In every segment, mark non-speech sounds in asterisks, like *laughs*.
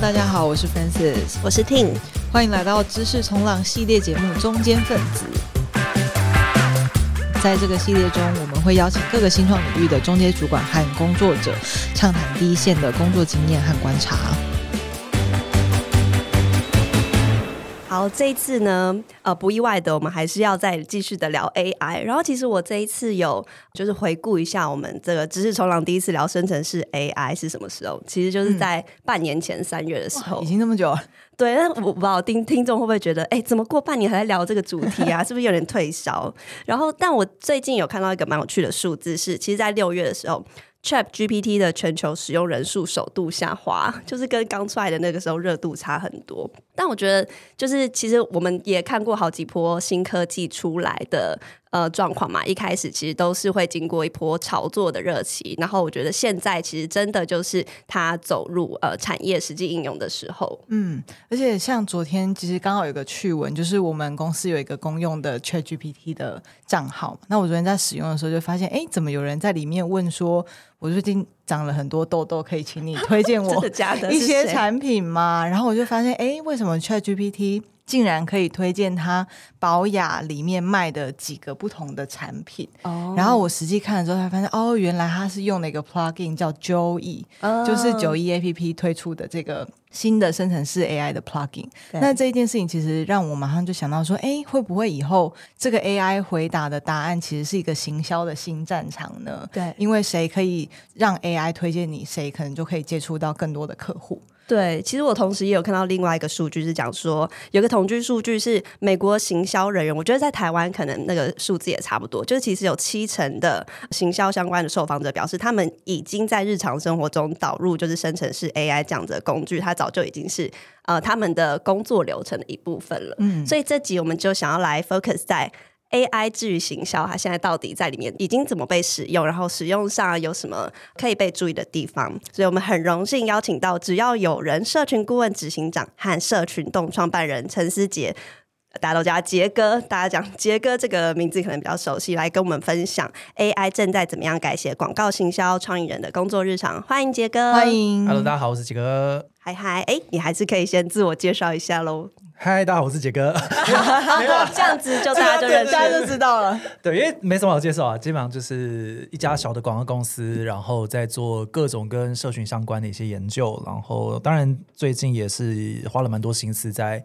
Hello，大家好，我是 Francis，我是 Ting，欢迎来到知识冲浪系列节目《中间分子》。在这个系列中，我们会邀请各个新创领域的中间主管和工作者，畅谈第一线的工作经验和观察。好，这一次呢，呃，不意外的，我们还是要再继续的聊 AI。然后，其实我这一次有就是回顾一下，我们这个知识冲浪第一次聊生成式 AI 是什么时候？其实就是在半年前三月的时候，已经那么久了。对，那我不知道听听众会不会觉得，哎，怎么过半年还在聊这个主题啊？是不是有点退烧？然后，但我最近有看到一个蛮有趣的数字是，是其实，在六月的时候。ChatGPT 的全球使用人数首度下滑，*laughs* 就是跟刚出来的那个时候热度差很多。但我觉得，就是其实我们也看过好几波新科技出来的。呃，状况嘛，一开始其实都是会经过一波炒作的热期，然后我觉得现在其实真的就是它走入呃产业实际应用的时候。嗯，而且像昨天其实刚好有个趣闻，就是我们公司有一个公用的 ChatGPT 的账号，那我昨天在使用的时候就发现，哎，怎么有人在里面问说，我最近长了很多痘痘，可以请你推荐 *laughs* 我一些产品吗？然后我就发现，哎，为什么 ChatGPT 竟然可以推荐它保雅里面卖的几个不同的产品，oh. 然后我实际看了之后才发现，哦，原来它是用了一个 plugin 叫 Joey，oh. 就是九一 APP 推出的这个新的生成式 AI 的 plugin。那这一件事情其实让我马上就想到说，哎，会不会以后这个 AI 回答的答案其实是一个行销的新战场呢？对，因为谁可以让 AI 推荐你，谁可能就可以接触到更多的客户。对，其实我同时也有看到另外一个数据，是讲说有个统计数据是美国行销人员，我觉得在台湾可能那个数字也差不多，就是其实有七成的行销相关的受访者表示，他们已经在日常生活中导入就是生成式 AI 这样的工具，它早就已经是呃他们的工作流程的一部分了。嗯，所以这集我们就想要来 focus 在。AI 至于行销，它现在到底在里面已经怎么被使用？然后使用上有什么可以被注意的地方？所以我们很荣幸邀请到只要有人社群顾问执行长和社群动创办人陈思杰，大家都叫他杰哥，大家讲杰哥这个名字可能比较熟悉，来跟我们分享 AI 正在怎么样改写广告行销创意人的工作日常。欢迎杰哥，欢迎，Hello，大家好，我是杰哥。嗨嗨，哎，你还是可以先自我介绍一下喽。嗨，大家好，我是杰哥。*laughs* 这样子就大家就 *laughs* 认识，大家就知道了。对，因为没什么好介绍啊，基本上就是一家小的广告公司，然后在做各种跟社群相关的一些研究，然后当然最近也是花了蛮多心思在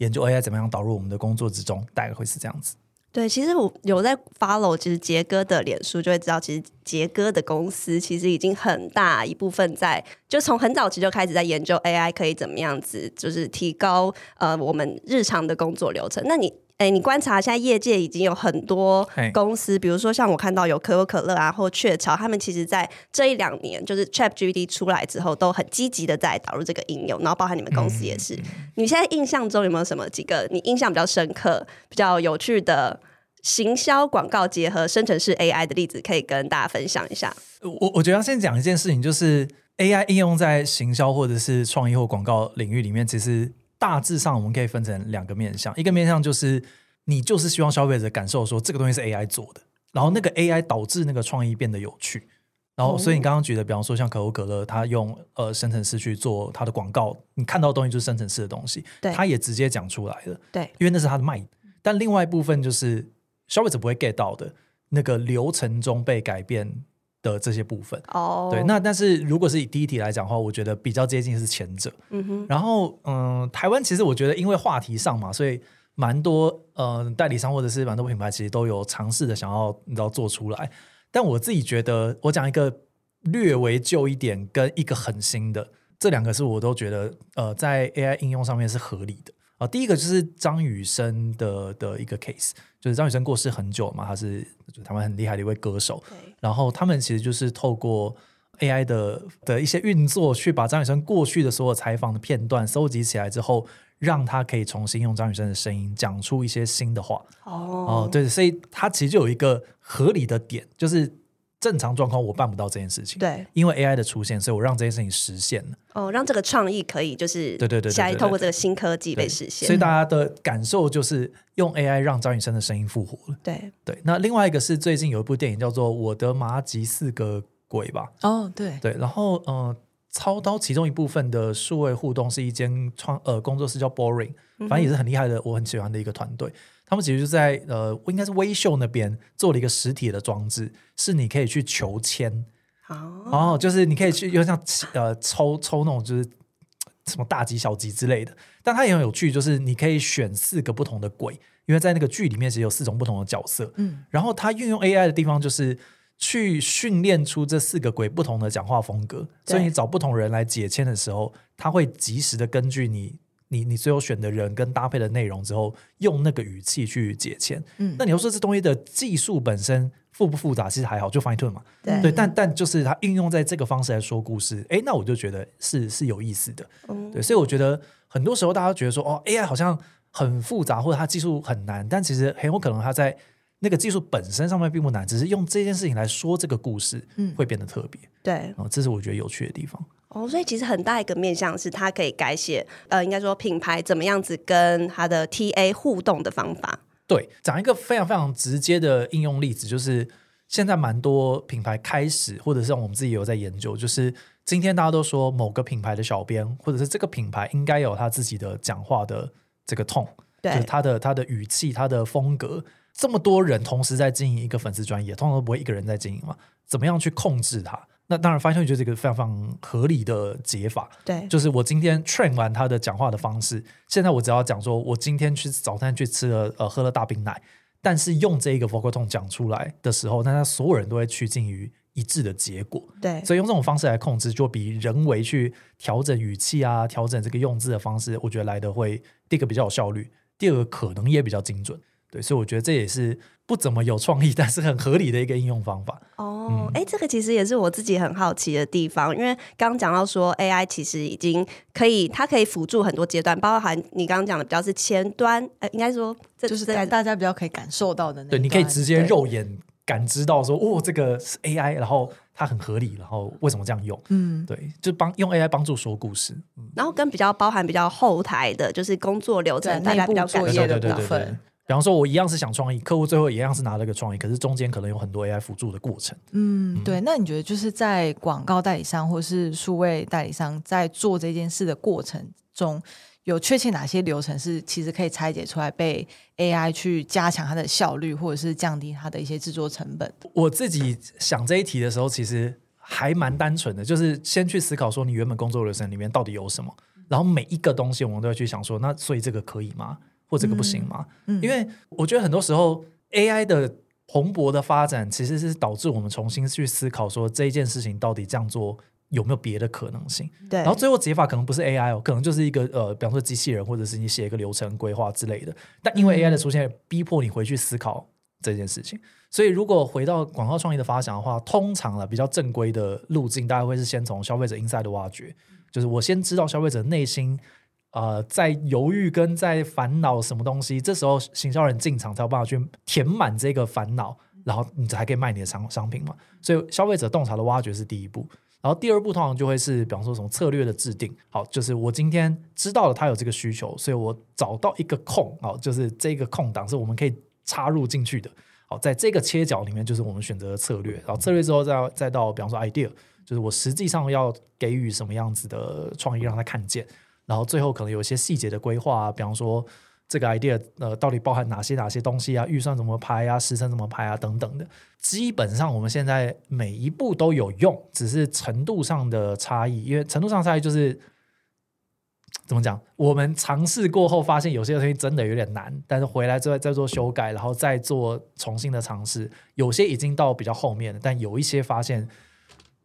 研究 AI 怎么样导入我们的工作之中，大概会是这样子。对，其实我有在 follow，其实杰哥的脸书就会知道，其实杰哥的公司其实已经很大一部分在，就从很早期就开始在研究 AI 可以怎么样子，就是提高呃我们日常的工作流程。那你？哎，你观察现在业界已经有很多公司，比如说像我看到有可口可乐啊，或雀巢，他们其实在这一两年，就是 ChatGPT 出来之后，都很积极的在导入这个应用，然后包含你们公司也是。嗯、你现在印象中有没有什么几个你印象比较深刻、比较有趣的行销广告结合生成式 AI 的例子，可以跟大家分享一下？我我觉得要先讲一件事情，就是 AI 应用在行销或者是创意或广告领域里面，其实。大致上我们可以分成两个面向，一个面向就是你就是希望消费者感受说这个东西是 AI 做的，然后那个 AI 导致那个创意变得有趣，然后所以你刚刚举的，比方说像可口可乐，它用呃生成式去做它的广告，你看到的东西就是生成式的东西，对，它也直接讲出来了，对，因为那是它的卖。但另外一部分就是消费者不会 get 到的那个流程中被改变的这些部分哦，oh. 对，那但是如果是以第一题来讲的话，我觉得比较接近是前者。嗯哼，然后嗯，台湾其实我觉得因为话题上嘛，所以蛮多呃代理商或者是蛮多品牌其实都有尝试的想要你知道做出来。但我自己觉得，我讲一个略微旧一点跟一个很新的，这两个是我都觉得呃在 AI 应用上面是合理的。啊，第一个就是张雨生的的一个 case，就是张雨生过世很久嘛，他是就台湾很厉害的一位歌手，然后他们其实就是透过 AI 的的一些运作，去把张雨生过去的所有采访的片段收集起来之后，让他可以重新用张雨生的声音讲出一些新的话。哦，对，所以他其实就有一个合理的点，就是。正常状况我办不到这件事情，对，因为 AI 的出现，所以我让这件事情实现了。哦，让这个创意可以就是对对对，下一透过这个新科技被实现。所以大家的感受就是用 AI 让张雨生的声音复活了。对对，那另外一个是最近有一部电影叫做《我的麻吉四个鬼》吧？哦，对对，然后嗯、呃，操刀其中一部分的数位互动是一间创呃工作室叫 Boring，反正也是很厉害的，我很喜欢的一个团队。他们其实就在呃，应该是微秀那边做了一个实体的装置，是你可以去求签，哦，就是你可以去，有点像呃抽抽那种就是什么大吉小吉之类的。但它也很有趣，就是你可以选四个不同的鬼，因为在那个剧里面其实有四种不同的角色，嗯，然后它运用 AI 的地方就是去训练出这四个鬼不同的讲话风格，所以你找不同人来解签的时候，他会及时的根据你。你你最后选的人跟搭配的内容之后，用那个语气去解签。嗯，那你要说这东西的技术本身复不复杂？其实还好，就 fine tune 嘛。对，对，但但就是它运用在这个方式来说故事，哎，那我就觉得是是有意思的。嗯，对，所以我觉得很多时候大家觉得说，哦，AI 好像很复杂，或者它技术很难，但其实很有可能它在那个技术本身上面并不难，只是用这件事情来说这个故事，嗯，会变得特别。对，哦，这是我觉得有趣的地方。哦，所以其实很大一个面向是，它可以改写，呃，应该说品牌怎么样子跟它的 TA 互动的方法。对，讲一个非常非常直接的应用例子，就是现在蛮多品牌开始，或者是我们自己有在研究，就是今天大家都说某个品牌的小编，或者是这个品牌应该有他自己的讲话的这个 tone，对，就是他的他的语气、他的风格。这么多人同时在经营一个粉丝专业，通常都不会一个人在经营嘛，怎么样去控制它？那当然，发现就是一个非常非常合理的解法。对，就是我今天 train 完他的讲话的方式，现在我只要讲说，我今天去早餐去吃了呃喝了大冰奶，但是用这一个 vocal tone 讲出来的时候，那他所有人都会趋近于一致的结果。对，所以用这种方式来控制，就比人为去调整语气啊、调整这个用字的方式，我觉得来的会第一个比较有效率，第二个可能也比较精准。对，所以我觉得这也是不怎么有创意，但是很合理的一个应用方法。哦，哎、嗯，这个其实也是我自己很好奇的地方，因为刚刚讲到说 AI 其实已经可以，它可以辅助很多阶段，包含你刚刚讲的比较是前端，呃，应该说这就是在大家比较可以感受到的那。对，你可以直接肉眼感知到说，哦，这个是 AI，然后它很合理，然后为什么这样用？嗯，对，就帮用 AI 帮助说故事。嗯、然后跟比较包含比较后台的，就是工作流程，大家比较感受的部分。比方说，我一样是想创意，客户最后一样是拿了个创意，可是中间可能有很多 AI 辅助的过程。嗯，对。那你觉得就是在广告代理商或是数位代理商在做这件事的过程中，有确切哪些流程是其实可以拆解出来被 AI 去加强它的效率，或者是降低它的一些制作成本？我自己想这一题的时候，其实还蛮单纯的，就是先去思考说你原本工作流程里面到底有什么，然后每一个东西我们都要去想说，那所以这个可以吗？或这个不行吗？嗯嗯、因为我觉得很多时候 AI 的蓬勃的发展，其实是导致我们重新去思考说这一件事情到底这样做有没有别的可能性。对，然后最后解法可能不是 AI 哦，可能就是一个呃，比方说机器人，或者是你写一个流程规划之类的。但因为 AI 的出现，逼迫你回去思考这件事情。所以如果回到广告创意的发想的话，通常了比较正规的路径，大概会是先从消费者 inside 的挖掘，就是我先知道消费者内心。呃，在犹豫跟在烦恼什么东西，这时候行销人进场才有办法去填满这个烦恼，然后你才可以卖你的商商品嘛。所以消费者洞察的挖掘是第一步，然后第二步通常就会是，比方说什么策略的制定。好，就是我今天知道了他有这个需求，所以我找到一个空，好，就是这个空档是我们可以插入进去的。好，在这个切角里面，就是我们选择的策略。然后策略之后再再到，比方说 idea，就是我实际上要给予什么样子的创意让他看见。然后最后可能有一些细节的规划，比方说这个 idea 呃到底包含哪些哪些东西啊，预算怎么拍啊，时程怎么拍啊等等的。基本上我们现在每一步都有用，只是程度上的差异。因为程度上差异就是怎么讲？我们尝试过后发现有些东西真的有点难，但是回来之后再做修改，然后再做重新的尝试。有些已经到比较后面了，但有一些发现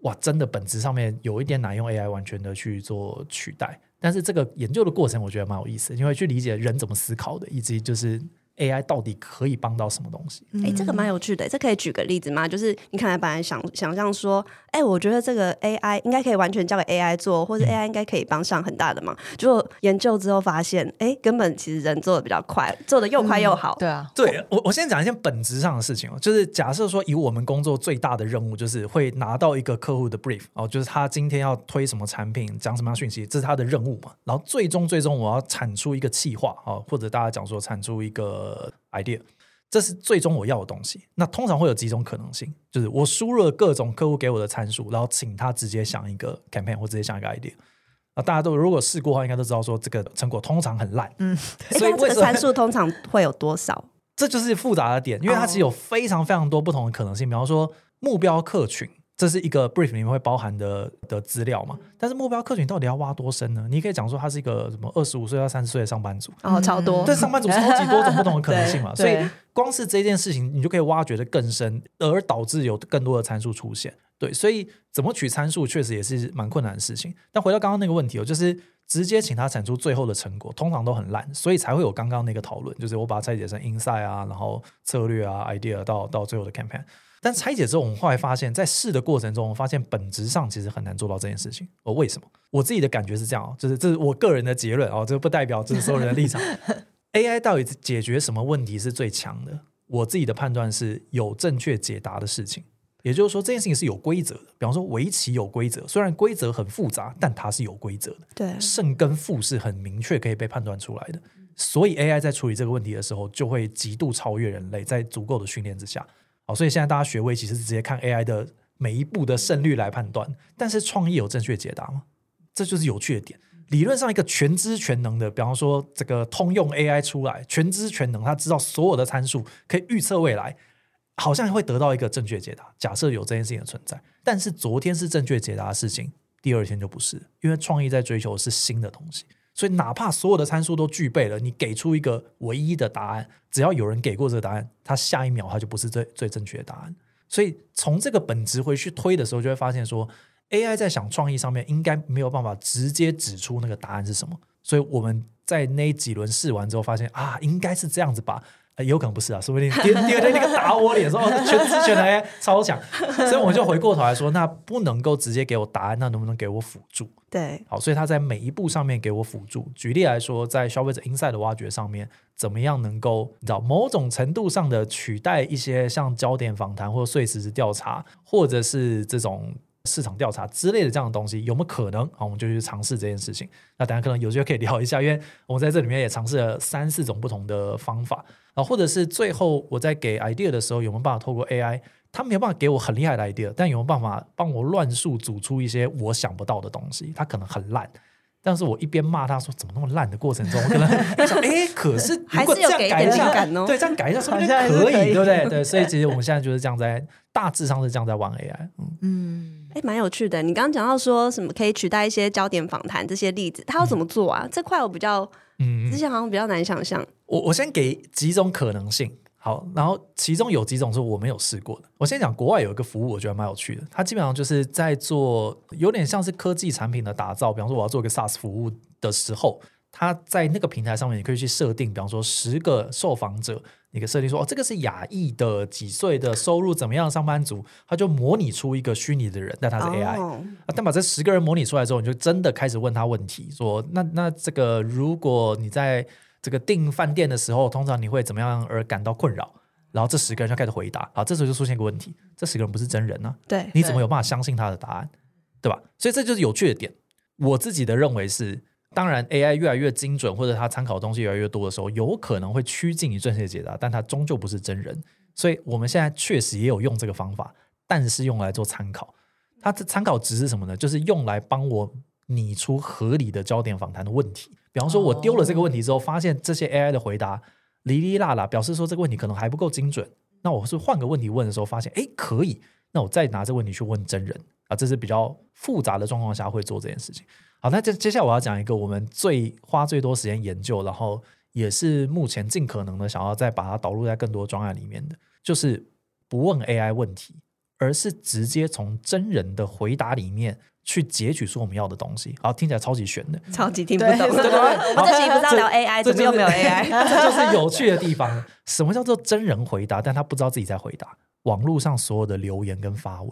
哇，真的本质上面有一点难用 AI 完全的去做取代。但是这个研究的过程，我觉得蛮有意思，因为去理解人怎么思考的，以及就是 AI 到底可以帮到什么东西。哎、嗯，这个蛮有趣的，这可以举个例子吗？就是你可能本来想想象说，哎，我觉得这个 AI 应该可以完全交给 AI 做，或者 AI 应该可以帮上很大的忙。结果、嗯、研究之后发现，哎，根本其实人做的比较快，做的又快又好。嗯、对啊，对我我先讲一件本质上的事情哦，就是假设说以我们工作最大的任务，就是会拿到一个客户的 brief 哦，就是他今天要推什么产品，讲什么样讯息，这是他的任务嘛。然后最终最终我要产出一个企划啊，或者大家讲说产出一个 idea，这是最终我要的东西。那通常会有几种可能性，就是我输入了各种客户给我的参数，然后请他直接想一个 campaign 或直接想一个 idea。啊，大家都如果试过的话，应该都知道说这个成果通常很烂。嗯，*laughs* 所以这个参数通常会有多少？这就是复杂的点，因为它其实有非常非常多不同的可能性。比方说目标客群。这是一个 brief 里面会包含的的资料嘛？但是目标客群到底要挖多深呢？你可以讲说他是一个什么二十五岁到三十岁的上班族，哦，超多，但，上班族超级多种不同的 *laughs* 可能性嘛。所以光是这件事情，你就可以挖掘的更深，而导致有更多的参数出现。对，所以怎么取参数确实也是蛮困难的事情。但回到刚刚那个问题，哦，就是直接请他产出最后的成果，通常都很烂，所以才会有刚刚那个讨论，就是我把它拆解成 insight 啊，然后策略啊，idea 到到最后的 campaign。但拆解之后，我们后来发现，在试的过程中，我发现本质上其实很难做到这件事情。哦，为什么？我自己的感觉是这样哦，就是这是我个人的结论哦，这不代表这是所有人的立场。*laughs* AI 到底解决什么问题是最强的？我自己的判断是有正确解答的事情，也就是说，这件事情是有规则的。比方说，围棋有规则，虽然规则很复杂，但它是有规则的。对，胜跟负是很明确可以被判断出来的。所以 AI 在处理这个问题的时候，就会极度超越人类，在足够的训练之下。好，所以现在大家学围棋是直接看 AI 的每一步的胜率来判断，但是创意有正确解答吗？这就是有趣的点。理论上，一个全知全能的，比方说这个通用 AI 出来，全知全能，他知道所有的参数，可以预测未来，好像会得到一个正确解答。假设有这件事情的存在，但是昨天是正确解答的事情，第二天就不是，因为创意在追求的是新的东西。所以，哪怕所有的参数都具备了，你给出一个唯一的答案，只要有人给过这个答案，它下一秒它就不是最最正确的答案。所以，从这个本质回去推的时候，就会发现说，AI 在想创意上面应该没有办法直接指出那个答案是什么。所以我们在那几轮试完之后，发现啊，应该是这样子吧。呃，有可能不是啊，说不定第第二天那个打我脸说哦，全知全能超强，所以我就回过头来说，那不能够直接给我答案，那能不能给我辅助？对，好，所以他在每一步上面给我辅助。举例来说，在消费者 insight 的挖掘上面，怎么样能够你知道某种程度上的取代一些像焦点访谈或碎石子调查，或者是这种。市场调查之类的这样的东西有没有可能？好，我们就去尝试这件事情。那大家可能有机会可以聊一下，因为我们在这里面也尝试了三四种不同的方法啊，或者是最后我在给 idea 的时候，有没有办法透过 AI？他没有办法给我很厉害的 idea，但有没有办法帮我乱数组出一些我想不到的东西？他可能很烂。但是我一边骂他说怎么那么烂的过程中，我可能 *laughs* 想，哎，可是如果这样改一下，哦、对，这样改一下是不是可以，可以对不对？对，所以其实我们现在就是这样在大致上是这样在玩 AI，嗯，哎，蛮有趣的。你刚刚讲到说什么可以取代一些焦点访谈这些例子，他要怎么做啊？嗯、这块我比较，嗯，之前好像比较难想象。我我先给几种可能性。好，然后其中有几种是我没有试过的。我先讲国外有一个服务，我觉得蛮有趣的。它基本上就是在做有点像是科技产品的打造。比方说，我要做一个 SaaS 服务的时候，它在那个平台上面，你可以去设定，比方说十个受访者，你可以设定说，哦，这个是亚裔的几岁的收入怎么样的上班族，他就模拟出一个虚拟的人，但他是 AI。Oh. 啊，但把这十个人模拟出来之后，你就真的开始问他问题，说，那那这个如果你在这个订饭店的时候，通常你会怎么样而感到困扰？然后这十个人就开始回答。好，这时候就出现一个问题：这十个人不是真人呢、啊？对，你怎么有办法相信他的答案？对吧？所以这就是有趣的点。我自己的认为是，当然 AI 越来越精准，或者他参考的东西越来越多的时候，有可能会趋近于正确解答，但它终究不是真人。所以我们现在确实也有用这个方法，但是用来做参考。它的参考值是什么呢？就是用来帮我拟出合理的焦点访谈的问题。比方说，我丢了这个问题之后，发现这些 AI 的回答哩哩啦啦，表示说这个问题可能还不够精准。那我是换个问题问的时候，发现哎可以，那我再拿这个问题去问真人啊，这是比较复杂的状况下会做这件事情。好，那接接下来我要讲一个我们最花最多时间研究，然后也是目前尽可能的想要再把它导入在更多专案里面的，就是不问 AI 问题，而是直接从真人的回答里面。去截取出我们要的东西，好，听起来超级玄的，超级听不懂。对对对，*laughs* 我们这期不是要聊 AI，怎么又没有 *laughs* AI？这就是有趣的地方。什么叫做真人回答？但他不知道自己在回答。网络上所有的留言跟发文，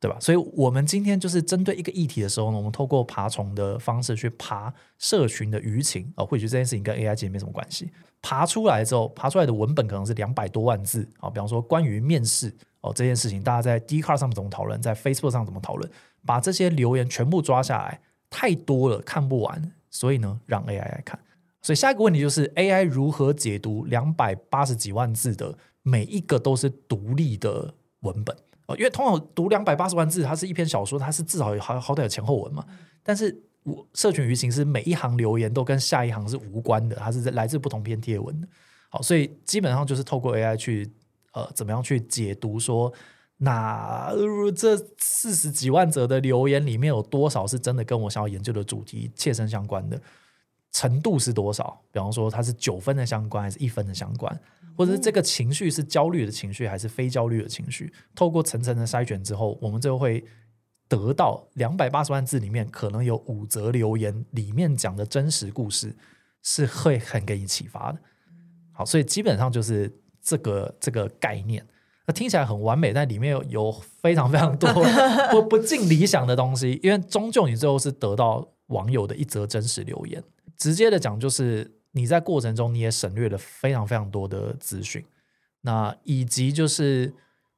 对吧？所以我们今天就是针对一个议题的时候呢，我们透过爬虫的方式去爬社群的舆情啊，或许这件事情跟 AI 其实没什么关系。爬出来之后，爬出来的文本可能是两百多万字啊，比方说关于面试哦这件事情，大家在 Dcard 上怎么讨论，在 Facebook 上怎么讨论。把这些留言全部抓下来，太多了，看不完，所以呢，让 AI 来看。所以下一个问题就是 AI 如何解读两百八十几万字的每一个都是独立的文本哦，因为通常读两百八十万字，它是一篇小说，它是至少有好好歹有前后文嘛。但是我社群舆情是每一行留言都跟下一行是无关的，它是来自不同篇贴文的。好，所以基本上就是透过 AI 去呃，怎么样去解读说，那这四十几万则的留言里面有多少是真的跟我想要研究的主题切身相关的？程度是多少？比方说，它是九分的相关，还是一分的相关？或者是这个情绪是焦虑的情绪，还是非焦虑的情绪？透过层层的筛选之后，我们就会得到两百八十万字里面可能有五则留言里面讲的真实故事，是会很给你启发的。好，所以基本上就是这个这个概念。那听起来很完美，但里面有有非常非常多 *laughs* 不不尽理想的东西，因为终究你最后是得到网友的一则真实留言。直接的讲，就是你在过程中你也省略了非常非常多的资讯，那以及就是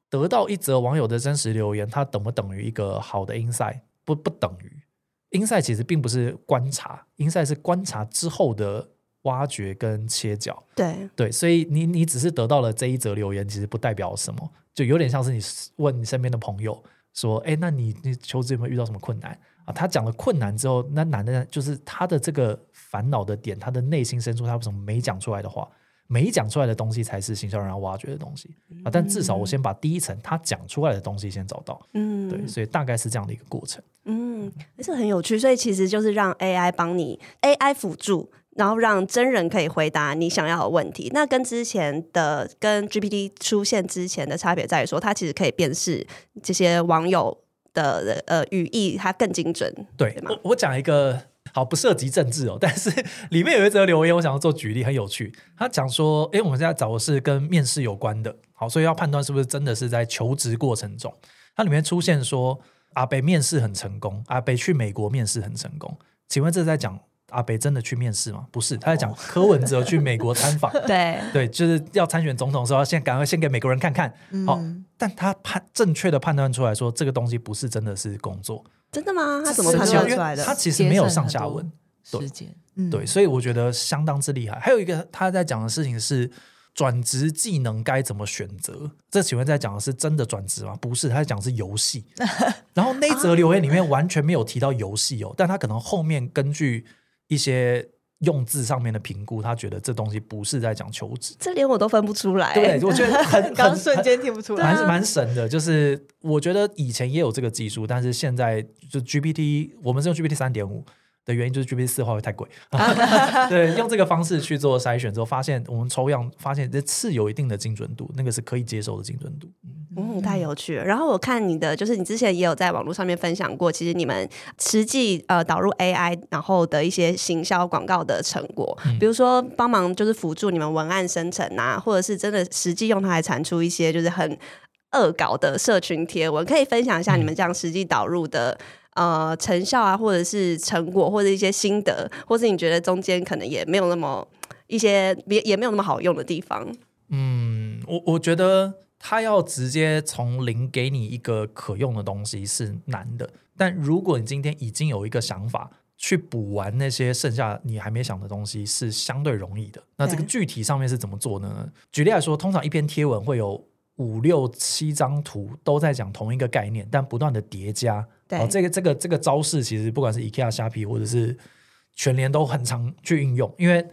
得到一则网友的真实留言，它等不等于一个好的 insight？不，不等于 insight，其实并不是观察，insight 是观察之后的挖掘跟切角。对对，所以你你只是得到了这一则留言，其实不代表什么，就有点像是你问你身边的朋友说：“哎，那你你求职有没有遇到什么困难？”啊，他讲了困难之后，那难的就是他的这个烦恼的点，他的内心深处，他为什么没讲出来的话，没讲出来的东西才是行销人要挖掘的东西啊。但至少我先把第一层他讲出来的东西先找到，嗯，对，所以大概是这样的一个过程，嗯，这很有趣。所以其实就是让 AI 帮你 AI 辅助，然后让真人可以回答你想要的问题。那跟之前的跟 GPT 出现之前的差别在于说，它其实可以辨识这些网友。的呃语义，它更精准。对？我我讲一个好不涉及政治哦，*laughs* 但是里面有一则留言，我想要做举例，很有趣。他讲说，哎，我们现在找的是跟面试有关的，好，所以要判断是不是真的是在求职过程中。它里面出现说，阿北面试很成功，阿北去美国面试很成功。请问这是在讲？阿北真的去面试吗？不是，他在讲柯文哲去美国参访。*laughs* 对 *laughs* 对，就是要参选总统的时候，先赶快先给美国人看看。好、但他判正确的判断出来说，这个东西不是真的是工作。真的吗？他怎么判断出来的？他其实没有上下文。时间，对，嗯、对，所以我觉得相当之厉害。还有一个他在讲的事情是转职技能该怎么选择。这请问在讲的是真的转职吗？不是，他在讲的是游戏。然后那则留言里面完全没有提到游戏哦，但他可能后面根据。一些用字上面的评估，他觉得这东西不是在讲求职，这连我都分不出来。对，我觉得很 *laughs* 刚瞬间听不出来，蛮蛮神的。就是我觉得以前也有这个技术，但是现在就 GPT，我们是用 GPT 三点五。的原因就是 GPT 四话会太贵，*laughs* *laughs* 对，用这个方式去做筛选之后，发现我们抽样发现这次有一定的精准度，那个是可以接受的精准度。嗯，太有趣了。然后我看你的，就是你之前也有在网络上面分享过，其实你们实际呃导入 AI 然后的一些行销广告的成果，嗯、比如说帮忙就是辅助你们文案生成啊，或者是真的实际用它来产出一些就是很恶搞的社群贴文，可以分享一下你们这样实际导入的。呃，成效啊，或者是成果，或者一些心得，或是你觉得中间可能也没有那么一些，也也没有那么好用的地方。嗯，我我觉得他要直接从零给你一个可用的东西是难的，但如果你今天已经有一个想法去补完那些剩下你还没想的东西，是相对容易的。那这个具体上面是怎么做呢？举例来说，通常一篇贴文会有五六七张图都在讲同一个概念，但不断的叠加。哦，这个这个这个招式其实不管是 IKEA、虾皮或者是全联都很常去运用，因为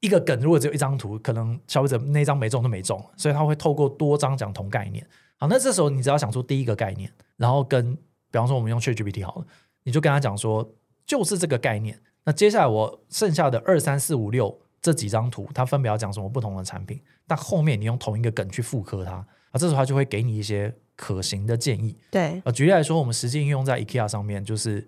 一个梗如果只有一张图，可能消费者那张没中都没中，所以他会透过多张讲同概念。好，那这时候你只要想出第一个概念，然后跟比方说我们用 ChatGPT 好了，你就跟他讲说就是这个概念。那接下来我剩下的二三四五六这几张图，它分别要讲什么不同的产品，但后面你用同一个梗去复刻它，啊，这时候他就会给你一些。可行的建议，对，呃，举例来说，我们实际应用在 IKEA 上面，就是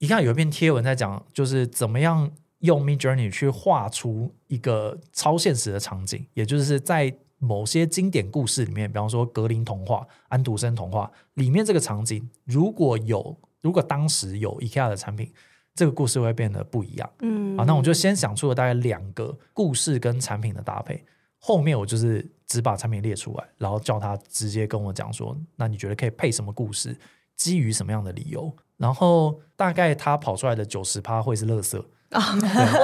你看有一篇贴文在讲，就是怎么样用 Midjourney 去画出一个超现实的场景，也就是在某些经典故事里面，比方说格林童话、安徒生童话里面这个场景，如果有如果当时有 IKEA 的产品，这个故事会变得不一样。嗯，啊，那我就先想出了大概两个故事跟产品的搭配。后面我就是只把产品列出来，然后叫他直接跟我讲说，那你觉得可以配什么故事？基于什么样的理由？然后大概他跑出来的九十趴会是垃圾，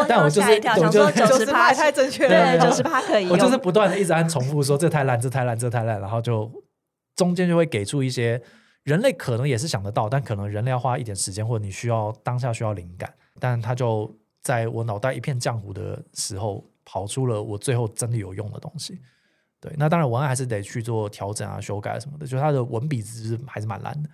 但我就是我就九十趴太正确了，对，九十趴可以。我就是不断的一直按重复说这太烂，这太烂，这太烂，然后就中间就会给出一些人类可能也是想得到，但可能人类要花一点时间，或者你需要当下需要灵感，但他就在我脑袋一片浆糊的时候，跑出了我最后真的有用的东西。对，那当然文案还是得去做调整啊、修改什么的，就他的文笔其实还是蛮烂的。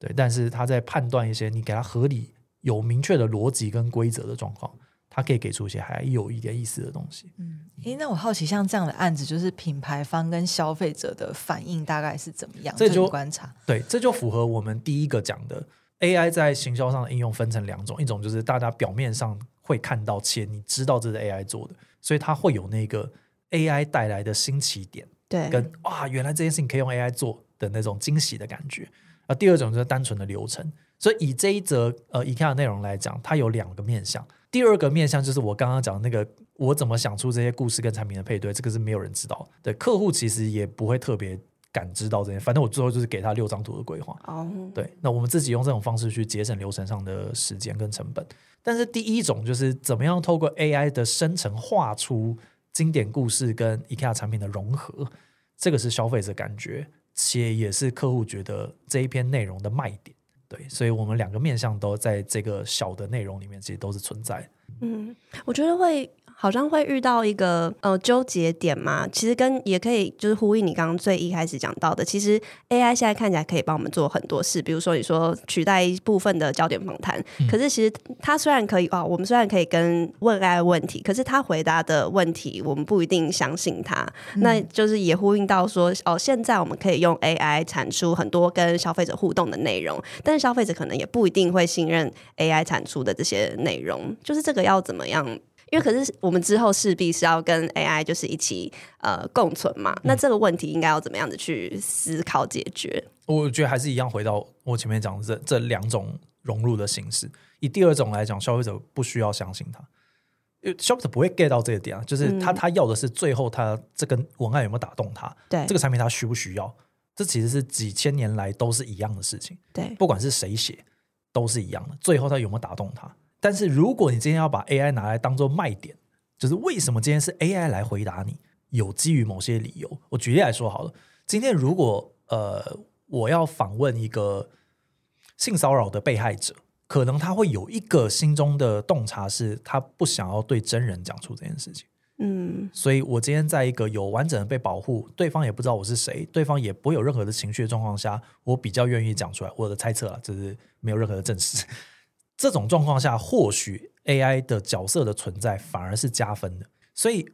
对，但是他在判断一些你给他合理、有明确的逻辑跟规则的状况，他可以给出一些还有一点意思的东西。嗯，诶，那我好奇，像这样的案子，就是品牌方跟消费者的反应大概是怎么样？这就观察，对，这就符合我们第一个讲的 AI 在行销上的应用分成两种，一种就是大家表面上会看到且你知道这是 AI 做的，所以它会有那个 AI 带来的新奇点，对，跟哇，原来这件事情可以用 AI 做的那种惊喜的感觉。啊，第二种就是单纯的流程，所以以这一则呃 IKEA 的内容来讲，它有两个面向。第二个面向就是我刚刚讲的那个，我怎么想出这些故事跟产品的配对，这个是没有人知道。对，客户其实也不会特别感知到这些，反正我最后就是给他六张图的规划。哦，对，那我们自己用这种方式去节省流程上的时间跟成本。但是第一种就是怎么样透过 AI 的生成画出经典故事跟 IKEA 产品的融合，这个是消费者感觉。且也是客户觉得这一篇内容的卖点，对，所以我们两个面向都在这个小的内容里面，其实都是存在。嗯，我觉得会。好像会遇到一个呃纠结点嘛，其实跟也可以就是呼应你刚刚最一开始讲到的，其实 AI 现在看起来可以帮我们做很多事，比如说你说取代一部分的焦点访谈，嗯、可是其实它虽然可以啊、哦，我们虽然可以跟问 AI 问题，可是它回答的问题我们不一定相信它，嗯、那就是也呼应到说哦，现在我们可以用 AI 产出很多跟消费者互动的内容，但是消费者可能也不一定会信任 AI 产出的这些内容，就是这个要怎么样？因为可是我们之后势必是要跟 AI 就是一起呃共存嘛，那这个问题应该要怎么样子去思考解决？我觉得还是一样，回到我前面讲的这这两种融入的形式。以第二种来讲，消费者不需要相信他，因为消费者不会 get 到这个点啊，就是他他要的是最后他这个文案有没有打动他，对这个产品他需不需要？这其实是几千年来都是一样的事情，对，不管是谁写都是一样的，最后他有没有打动他？但是如果你今天要把 AI 拿来当做卖点，就是为什么今天是 AI 来回答你，有基于某些理由。我举例来说好了，今天如果呃我要访问一个性骚扰的被害者，可能他会有一个心中的洞察，是他不想要对真人讲出这件事情。嗯，所以我今天在一个有完整的被保护，对方也不知道我是谁，对方也不会有任何的情绪的状况下，我比较愿意讲出来。我的猜测啊，就是没有任何的证实。这种状况下，或许 AI 的角色的存在反而是加分的。所以，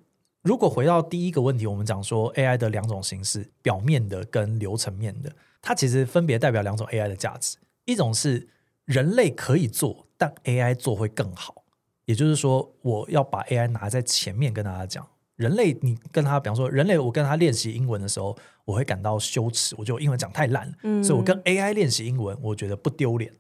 如果回到第一个问题，我们讲说 AI 的两种形式，表面的跟流程面的，它其实分别代表两种 AI 的价值。一种是人类可以做，但 AI 做会更好。也就是说，我要把 AI 拿在前面跟大家讲，人类你跟他，比方说人类，我跟他练习英文的时候，我会感到羞耻，我觉得英文讲太烂了。嗯，所以我跟 AI 练习英文，我觉得不丢脸。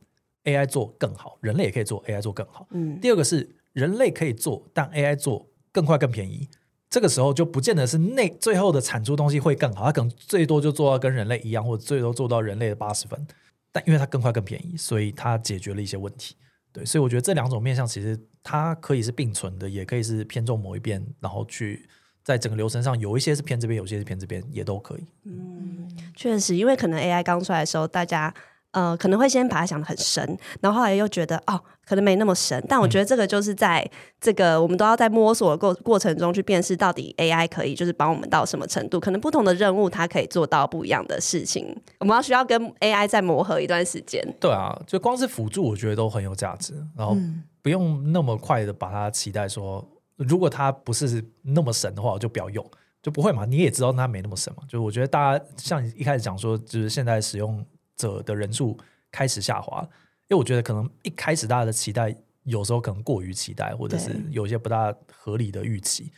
AI 做更好，人类也可以做 AI 做更好。嗯，第二个是人类可以做，但 AI 做更快更便宜。这个时候就不见得是那最后的产出东西会更好，它可能最多就做到跟人类一样，或者最多做到人类的八十分。但因为它更快更便宜，所以它解决了一些问题。对，所以我觉得这两种面向其实它可以是并存的，也可以是偏重某一边，然后去在整个流程上有一些是偏这边，有些是偏这边，也都可以。嗯，确实，因为可能 AI 刚出来的时候，大家。呃，可能会先把它想的很深，然后后来又觉得哦，可能没那么深。但我觉得这个就是在这个我们都要在摸索的过过程中去辨识到底 AI 可以就是帮我们到什么程度。可能不同的任务它可以做到不一样的事情，我们要需要跟 AI 再磨合一段时间。对啊，就光是辅助，我觉得都很有价值。然后不用那么快的把它期待说，如果它不是那么神的话，我就不要用，就不会嘛。你也知道它没那么神嘛。就是我觉得大家像你一开始讲说，就是现在使用。者的人数开始下滑，因为我觉得可能一开始大家的期待有时候可能过于期待，或者是有一些不大合理的预期。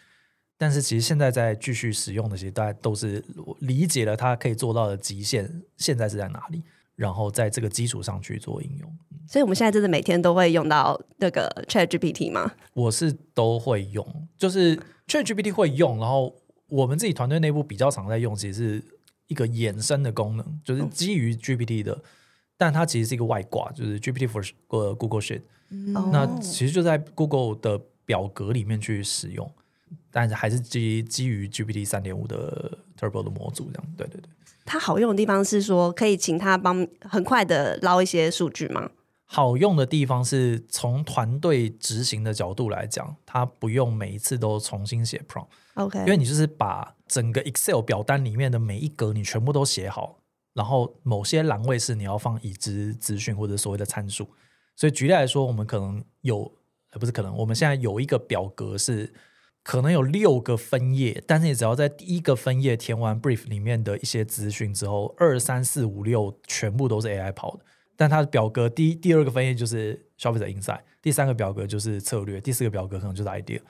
但是其实现在在继续使用的，其实大家都是理解了它可以做到的极限，现在是在哪里，然后在这个基础上去做应用。所以我们现在真的每天都会用到那个 ChatGPT 吗？我是都会用，就是 ChatGPT 会用，然后我们自己团队内部比较常在用，其实是。一个衍生的功能，就是基于 GPT 的但它其实是一个外挂，就是 GPT for Google Sheet，嗯、那其实就在 Google 的表格里面去使用，但是还是基基于 GPT 三点五的 Turbo 的模组这样。对对对，它好用的地方是说可以请它帮很快的捞一些数据吗？好用的地方是从团队执行的角度来讲，它不用每一次都重新写 prompt，OK，因为你就是把整个 Excel 表单里面的每一格你全部都写好，然后某些栏位是你要放已知资讯或者所谓的参数。所以举例来说，我们可能有，呃，不是可能，我们现在有一个表格是可能有六个分页，但是你只要在第一个分页填完 brief 里面的一些资讯之后，二三四五六全部都是 AI 跑的。但他的表格第一、第二个分页就是消费者 inside，第三个表格就是策略，第四个表格可能就是 idea，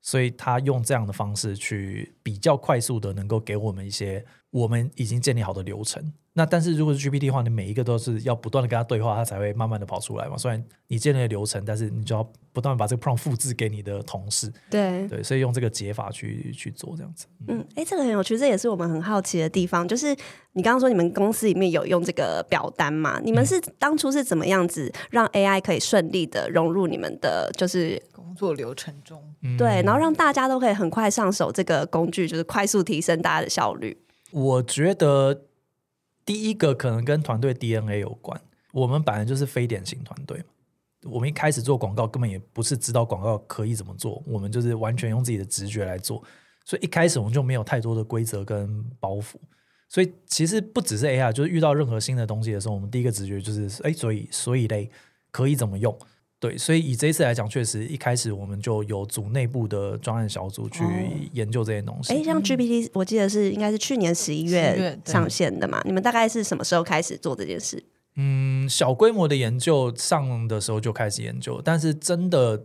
所以他用这样的方式去比较快速的能够给我们一些我们已经建立好的流程。那但是如果是 GPT 的话，你每一个都是要不断的跟他对话，它才会慢慢的跑出来嘛。虽然你建立了流程，但是你就要不断把这个 prompt 复制给你的同事。对对，所以用这个解法去去做这样子。嗯，哎、欸，这个很有趣，这也是我们很好奇的地方。就是你刚刚说你们公司里面有用这个表单嘛？你们是当初是怎么样子让 AI 可以顺利的融入你们的就是工作流程中？对，然后让大家都可以很快上手这个工具，就是快速提升大家的效率。我觉得。第一个可能跟团队 DNA 有关，我们本来就是非典型团队嘛。我们一开始做广告，根本也不是知道广告可以怎么做，我们就是完全用自己的直觉来做，所以一开始我们就没有太多的规则跟包袱。所以其实不只是 AI，就是遇到任何新的东西的时候，我们第一个直觉就是，哎，所以所以嘞，可以怎么用？对，所以以这一次来讲，确实一开始我们就有组内部的专案小组去研究这些东西。哎、哦，像 GPT，我记得是应该是去年十一月上线的嘛？你们大概是什么时候开始做这件事？嗯，小规模的研究上的时候就开始研究，但是真的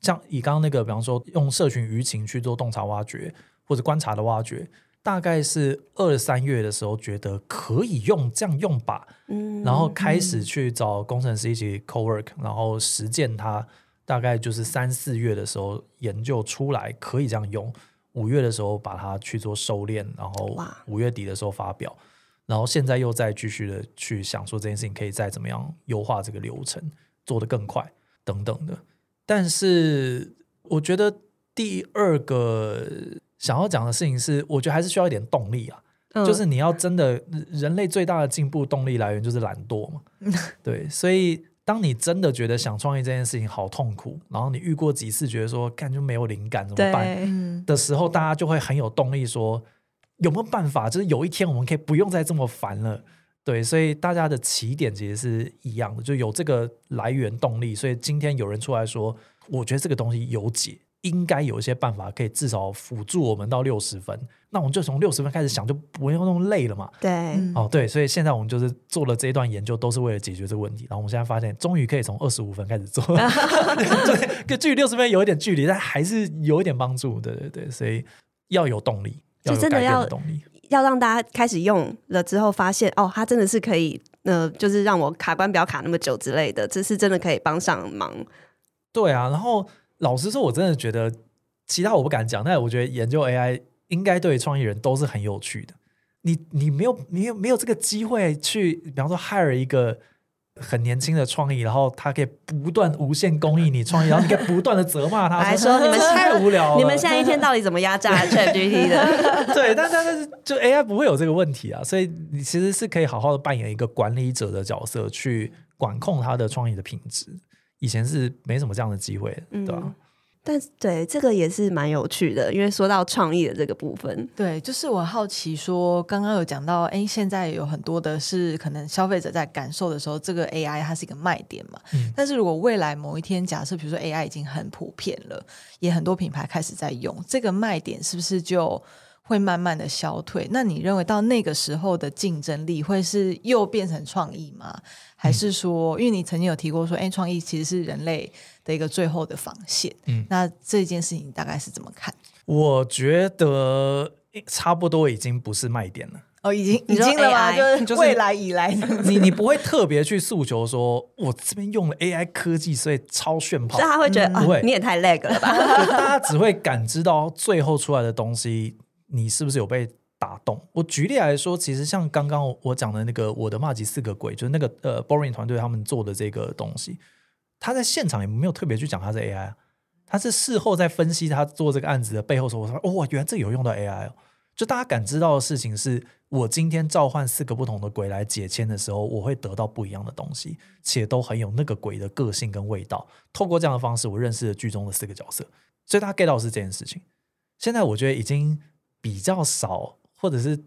像以刚刚那个，比方说用社群舆情去做洞察挖掘或者观察的挖掘。大概是二三月的时候，觉得可以用这样用吧，嗯，然后开始去找工程师一起 co-work，然后实践它。大概就是三四月的时候研究出来可以这样用，五月的时候把它去做收敛，然后五月底的时候发表，然后现在又再继续的去想说这件事情可以再怎么样优化这个流程，做得更快等等的。但是我觉得第二个。想要讲的事情是，我觉得还是需要一点动力啊，嗯、就是你要真的，人类最大的进步动力来源就是懒惰嘛，*laughs* 对，所以当你真的觉得想创业这件事情好痛苦，然后你遇过几次觉得说干就没有灵感怎么办？的时候，大家就会很有动力说有没有办法，就是有一天我们可以不用再这么烦了，对，所以大家的起点其实是一样的，就有这个来源动力，所以今天有人出来说，我觉得这个东西有解。应该有一些办法可以至少辅助我们到六十分，那我们就从六十分开始想，就不用那么累了嘛。对，哦对，所以现在我们就是做了这一段研究，都是为了解决这个问题。然后我们现在发现，终于可以从二十五分开始做，*laughs* 对，跟距离六十分有一点距离，但还是有一点帮助。对对对，所以要有动力，要有改变的动力，要让大家开始用了之后，发现哦，它真的是可以，呃，就是让我卡关不要卡那么久之类的，这是真的可以帮上忙。对啊，然后。老实说，我真的觉得其他我不敢讲，但我觉得研究 AI 应该对创意人都是很有趣的。你你没有你有没有这个机会去，比方说 hire 一个很年轻的创意，然后他可以不断无限供应你创意，然后你可以不断的责骂他，还说你们太无聊了，你们现在一天到底怎么压榨 ChatGPT 的？*laughs* 对，但但是就 AI 不会有这个问题啊，所以你其实是可以好好的扮演一个管理者的角色，去管控他的创意的品质。以前是没什么这样的机会，对吧？嗯，但对这个也是蛮有趣的，因为说到创意的这个部分，对，就是我好奇说，刚刚有讲到，哎，现在有很多的是可能消费者在感受的时候，这个 AI 它是一个卖点嘛。嗯。但是如果未来某一天，假设比如说 AI 已经很普遍了，也很多品牌开始在用，这个卖点是不是就会慢慢的消退？那你认为到那个时候的竞争力会是又变成创意吗？还是说，因为你曾经有提过说，哎，创意其实是人类的一个最后的防线。嗯，那这件事情大概是怎么看？我觉得差不多已经不是卖点了。哦，已经已经了吗？就是未来以来，*laughs* 你你不会特别去诉求说，我这边用了 AI 科技，所以超炫跑。大家会觉得，不会，你也太 lag 了吧？*laughs* 大家只会感知到最后出来的东西，你是不是有被打动。我举例来说，其实像刚刚我讲的那个我的骂吉四个鬼，就是那个呃 Boring 团队他们做的这个东西，他在现场也没有特别去讲他是 AI，他是事后在分析他做这个案子的背后说，我说哦，原来这有用到 AI 哦。就大家感知到的事情是，我今天召唤四个不同的鬼来解签的时候，我会得到不一样的东西，且都很有那个鬼的个性跟味道。透过这样的方式，我认识了剧中的四个角色，所以大家 get 到是这件事情。现在我觉得已经比较少，或者是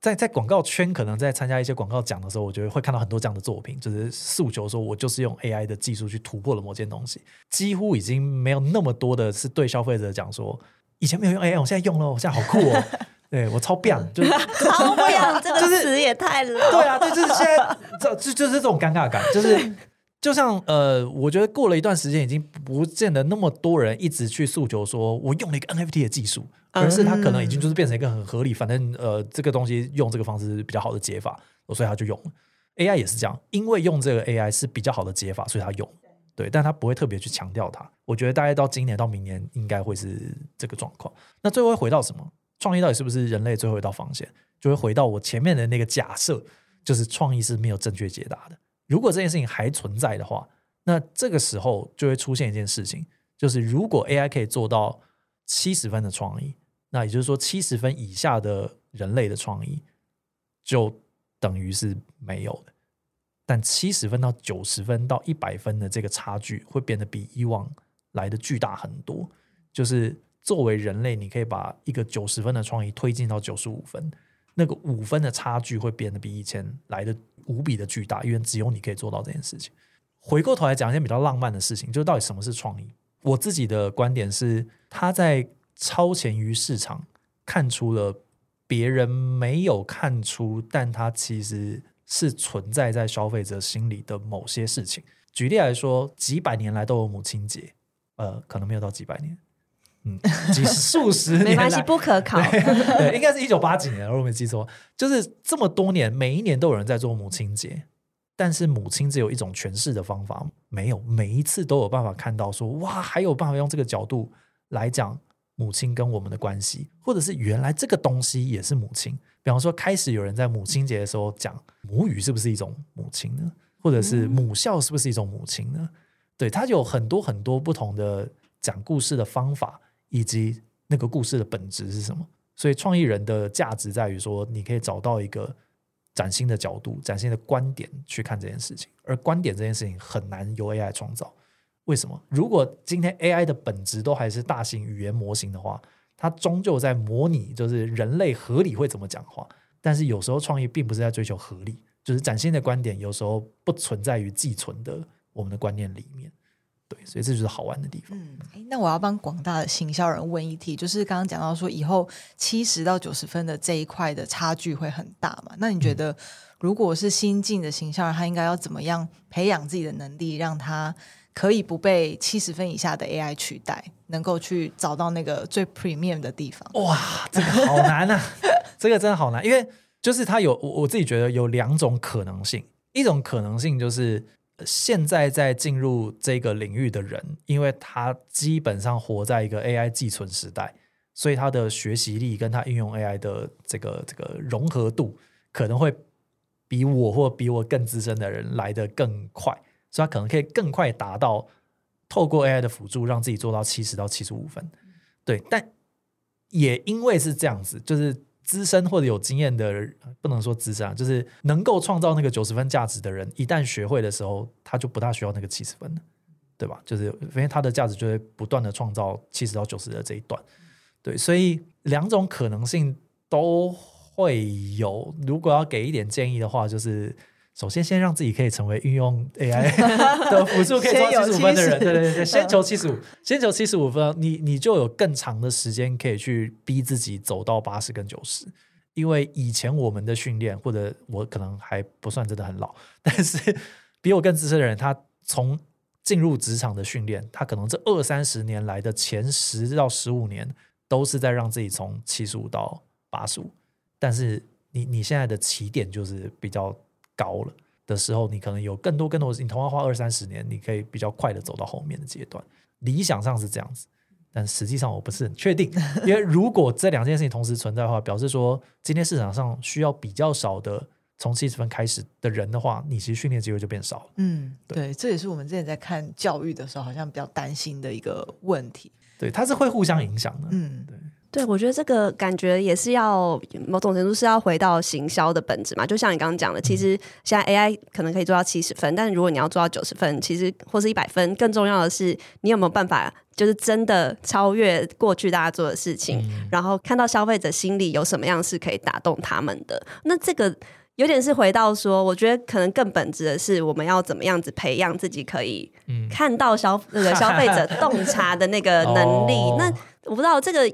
在在广告圈，可能在参加一些广告奖的时候，我觉得会看到很多这样的作品，就是诉求说我就是用 AI 的技术去突破了某件东西，几乎已经没有那么多的是对消费者讲说，以前没有用 AI，我现在用了，我现在好酷哦。*laughs* 对我超变，就是 *laughs* 超变，这个词也太老。对啊，对，就是现在，这就就是这种尴尬感，就是就像呃，我觉得过了一段时间，已经不见得那么多人一直去诉求说我用了一个 NFT 的技术，而是他可能已经就是变成一个很合理，反正呃，这个东西用这个方式是比较好的解法，所以他就用了。AI 也是这样，因为用这个 AI 是比较好的解法，所以他用。对，但他不会特别去强调它。我觉得大概到今年到明年应该会是这个状况。那最后会回到什么？创意到底是不是人类最后一道防线？就会回到我前面的那个假设，就是创意是没有正确解答的。如果这件事情还存在的话，那这个时候就会出现一件事情，就是如果 AI 可以做到七十分的创意，那也就是说七十分以下的人类的创意就等于是没有的。但七十分到九十分到一百分的这个差距会变得比以往来的巨大很多，就是。作为人类，你可以把一个九十分的创意推进到九十五分，那个五分的差距会变得比以前来的无比的巨大，因为只有你可以做到这件事情。回过头来讲一件比较浪漫的事情，就是到底什么是创意？我自己的观点是，他在超前于市场，看出了别人没有看出，但它其实是存在在消费者心里的某些事情。举例来说，几百年来都有母亲节，呃，可能没有到几百年。嗯，*laughs* 几数十年没关系，不可 *laughs* 考。*laughs* 对，应该是一九八几年，如果没记错，就是这么多年，每一年都有人在做母亲节，但是母亲只有一种诠释的方法，没有每一次都有办法看到说，哇，还有办法用这个角度来讲母亲跟我们的关系，或者是原来这个东西也是母亲。比方说，开始有人在母亲节的时候讲母语是不是一种母亲呢？或者是母校是不是一种母亲呢？嗯、对，它有很多很多不同的讲故事的方法。以及那个故事的本质是什么？所以创意人的价值在于说，你可以找到一个崭新的角度、崭新的观点去看这件事情。而观点这件事情很难由 AI 创造。为什么？如果今天 AI 的本质都还是大型语言模型的话，它终究在模拟，就是人类合理会怎么讲话。但是有时候创意并不是在追求合理，就是崭新的观点有时候不存在于寄存的我们的观念里面。对，所以这就是好玩的地方。嗯，那我要帮广大的行销人问一题，就是刚刚讲到说，以后七十到九十分的这一块的差距会很大嘛？那你觉得，如果是新进的行销人，他应该要怎么样培养自己的能力，让他可以不被七十分以下的 AI 取代，能够去找到那个最 premium 的地方？哇，这个好难啊！*laughs* 这个真的好难，因为就是他有我我自己觉得有两种可能性，一种可能性就是。现在在进入这个领域的人，因为他基本上活在一个 AI 寄存时代，所以他的学习力跟他应用 AI 的这个这个融合度，可能会比我或比我更资深的人来得更快，所以他可能可以更快达到透过 AI 的辅助，让自己做到七十到七十五分。对，但也因为是这样子，就是。资深或者有经验的人，不能说资深啊，就是能够创造那个九十分价值的人，一旦学会的时候，他就不大需要那个七十分了，对吧？就是因为他的价值就会不断的创造七十到九十的这一段，对，所以两种可能性都会有。如果要给一点建议的话，就是。首先，先让自己可以成为运用 AI *laughs* 的辅助可以做七十五分的人，对对对，先求七十五，*laughs* 先求七十五分，你你就有更长的时间可以去逼自己走到八十跟九十。因为以前我们的训练，或者我可能还不算真的很老，*laughs* 但是比我更资深的人，他从进入职场的训练，他可能这二三十年来的前十到十五年，都是在让自己从七十五到八十五。但是你你现在的起点就是比较。高了的时候，你可能有更多更多，你同样花二三十年，你可以比较快的走到后面的阶段。理想上是这样子，但实际上我不是很确定，因为如果这两件事情同时存在的话，表示说今天市场上需要比较少的从七十分开始的人的话，你其实训练机会就变少了。嗯，对，这也是我们之前在看教育的时候，好像比较担心的一个问题。对，它是会互相影响的。嗯，对。对，我觉得这个感觉也是要某种程度是要回到行销的本质嘛。就像你刚刚讲的，其实现在 AI 可能可以做到七十分，但是如果你要做到九十分，其实或是一百分，更重要的是你有没有办法，就是真的超越过去大家做的事情，嗯、然后看到消费者心里有什么样是可以打动他们的。那这个有点是回到说，我觉得可能更本质的是，我们要怎么样子培养自己可以看到消那个消费者 *laughs* 洞察的那个能力。哦、那我不知道这个。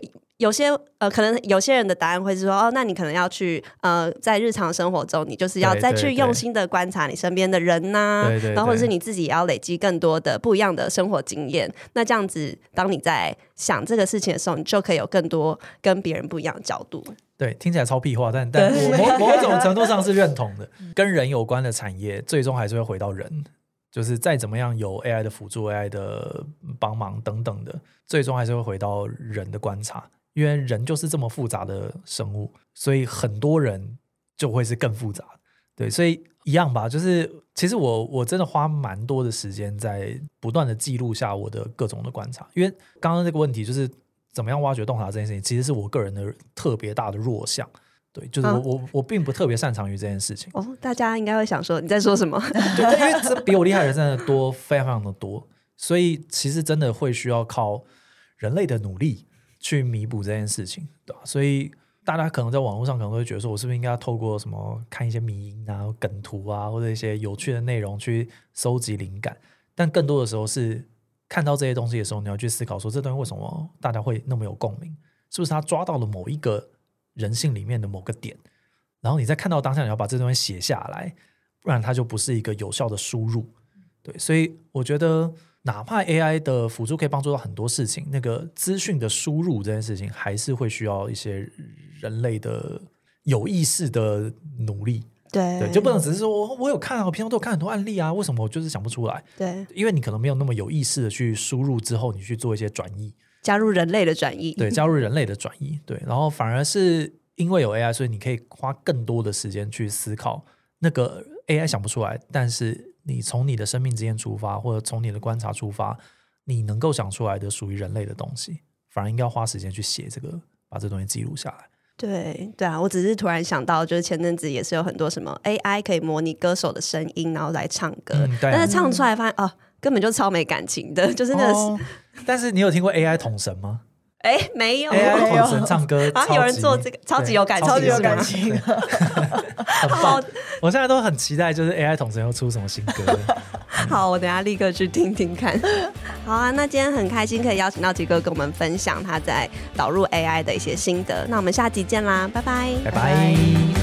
有些呃，可能有些人的答案会是说，哦，那你可能要去呃，在日常生活中，你就是要再去用心的观察你身边的人呐、啊，然后或者是你自己也要累积更多的不一样的生活经验。那这样子，当你在想这个事情的时候，你就可以有更多跟别人不一样的角度。对，听起来超屁话，但但我某某种程度上是认同的。跟人有关的产业，最终还是会回到人，就是再怎么样有 AI 的辅助、AI 的帮忙等等的，最终还是会回到人的观察。因为人就是这么复杂的生物，所以很多人就会是更复杂。对，所以一样吧，就是其实我我真的花蛮多的时间在不断的记录下我的各种的观察。因为刚刚这个问题就是怎么样挖掘洞察这件事情，其实是我个人的特别大的弱项。对，就是我、嗯、我我并不特别擅长于这件事情。哦，大家应该会想说你在说什么？对，因为这比我厉害的人真的多，非常非常的多，所以其实真的会需要靠人类的努力。去弥补这件事情，对吧？所以大家可能在网络上可能会觉得说，我是不是应该透过什么看一些迷因啊、梗图啊，或者一些有趣的内容去收集灵感？但更多的时候是看到这些东西的时候，你要去思考说，这东西为什么大家会那么有共鸣？是不是他抓到了某一个人性里面的某个点？然后你在看到当下，你要把这东西写下来，不然它就不是一个有效的输入。对，所以我觉得。哪怕 AI 的辅助可以帮助到很多事情，那个资讯的输入这件事情，还是会需要一些人类的有意识的努力。对，对，就不能只是说我我有看啊，我平常都有看很多案例啊，为什么我就是想不出来？对，因为你可能没有那么有意识的去输入之后，你去做一些转移，加入人类的转移。对，加入人类的转移。对，然后反而是因为有 AI，所以你可以花更多的时间去思考那个 AI 想不出来，但是。你从你的生命经验出发，或者从你的观察出发，你能够想出来的属于人类的东西，反而应该要花时间去写这个，把这东西记录下来。对对啊，我只是突然想到，就是前阵子也是有很多什么 AI 可以模拟歌手的声音，然后来唱歌，嗯、但是唱出来发现、嗯、哦，根本就超没感情的，就是那个、哦。但是你有听过 AI 统神吗？哎，没有 *laughs* 唱歌，啊，有人做这个，超级有感情，超级有感情，*laughs* 很棒。我现在都很期待，就是 AI 统神要出什么新歌。*laughs* 好，我等下立刻去听听看。好啊，那今天很开心可以邀请到杰哥跟我们分享他在导入 AI 的一些心得。那我们下集见啦，拜拜，拜拜。